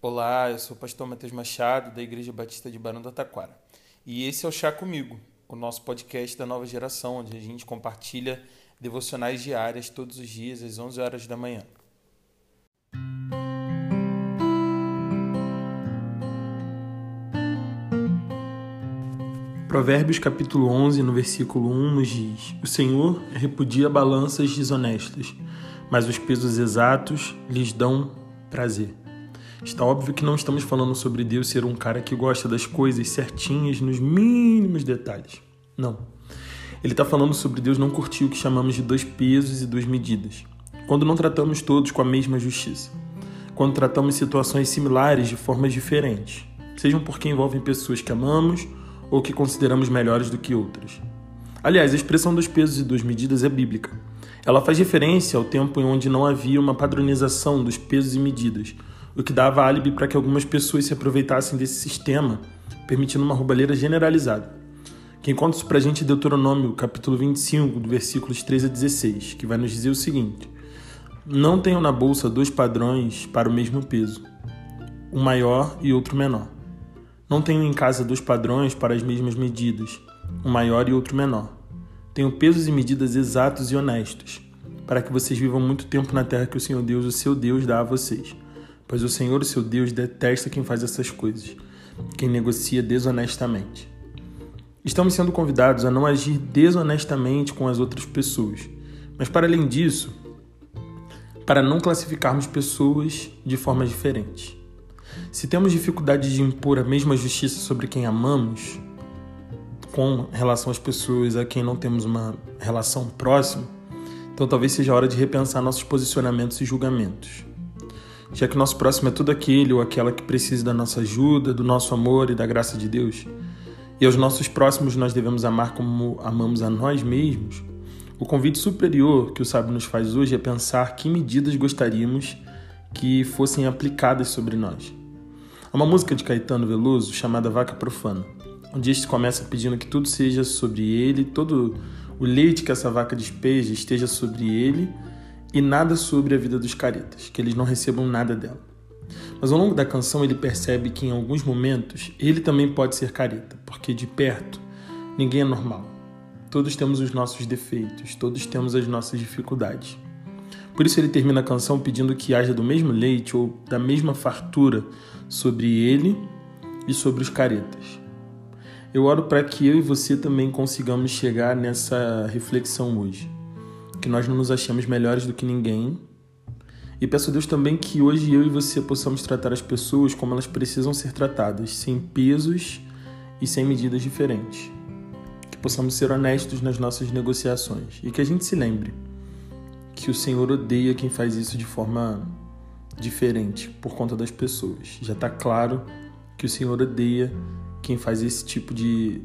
Olá, eu sou o pastor Matheus Machado, da Igreja Batista de Barão do Taquara. E esse é o Chá Comigo, o nosso podcast da nova geração, onde a gente compartilha devocionais diárias todos os dias às 11 horas da manhã. Provérbios capítulo 11, no versículo 1, nos diz: O Senhor repudia balanças desonestas, mas os pesos exatos lhes dão prazer. Está óbvio que não estamos falando sobre Deus ser um cara que gosta das coisas certinhas nos mínimos detalhes. Não. Ele está falando sobre Deus não curtir o que chamamos de dois pesos e duas medidas. Quando não tratamos todos com a mesma justiça. Quando tratamos situações similares de formas diferentes. Sejam porque envolvem pessoas que amamos ou que consideramos melhores do que outras. Aliás, a expressão dos pesos e duas medidas é bíblica. Ela faz referência ao tempo em onde não havia uma padronização dos pesos e medidas, o que dava álibi para que algumas pessoas se aproveitassem desse sistema, permitindo uma roubalheira generalizada. Quem conta isso para a gente é Deuteronômio, capítulo 25, do versículos 13 a 16, que vai nos dizer o seguinte: Não tenham na bolsa dois padrões para o mesmo peso, um maior e outro menor. Não tenham em casa dois padrões para as mesmas medidas, um maior e outro menor. Tenham pesos e medidas exatos e honestos, para que vocês vivam muito tempo na terra que o Senhor Deus, o seu Deus, dá a vocês pois o Senhor, seu Deus, detesta quem faz essas coisas, quem negocia desonestamente. Estamos sendo convidados a não agir desonestamente com as outras pessoas, mas para além disso, para não classificarmos pessoas de formas diferentes. Se temos dificuldade de impor a mesma justiça sobre quem amamos, com relação às pessoas a quem não temos uma relação próxima, então talvez seja a hora de repensar nossos posicionamentos e julgamentos já que o nosso próximo é todo aquele ou aquela que precisa da nossa ajuda, do nosso amor e da graça de Deus, e aos nossos próximos nós devemos amar como amamos a nós mesmos, o convite superior que o sábio nos faz hoje é pensar que medidas gostaríamos que fossem aplicadas sobre nós. Há uma música de Caetano Veloso chamada Vaca Profana, onde este começa pedindo que tudo seja sobre ele, todo o leite que essa vaca despeja esteja sobre ele e nada sobre a vida dos caretas, que eles não recebam nada dela. Mas ao longo da canção ele percebe que em alguns momentos ele também pode ser careta, porque de perto ninguém é normal. Todos temos os nossos defeitos, todos temos as nossas dificuldades. Por isso ele termina a canção pedindo que haja do mesmo leite ou da mesma fartura sobre ele e sobre os caretas. Eu oro para que eu e você também consigamos chegar nessa reflexão hoje que nós não nos achemos melhores do que ninguém. E peço a Deus também que hoje eu e você possamos tratar as pessoas como elas precisam ser tratadas, sem pesos e sem medidas diferentes. Que possamos ser honestos nas nossas negociações e que a gente se lembre que o Senhor odeia quem faz isso de forma diferente por conta das pessoas. Já está claro que o Senhor odeia quem faz esse tipo de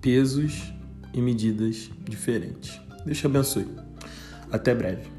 pesos e medidas diferentes. Deus te abençoe. Até breve.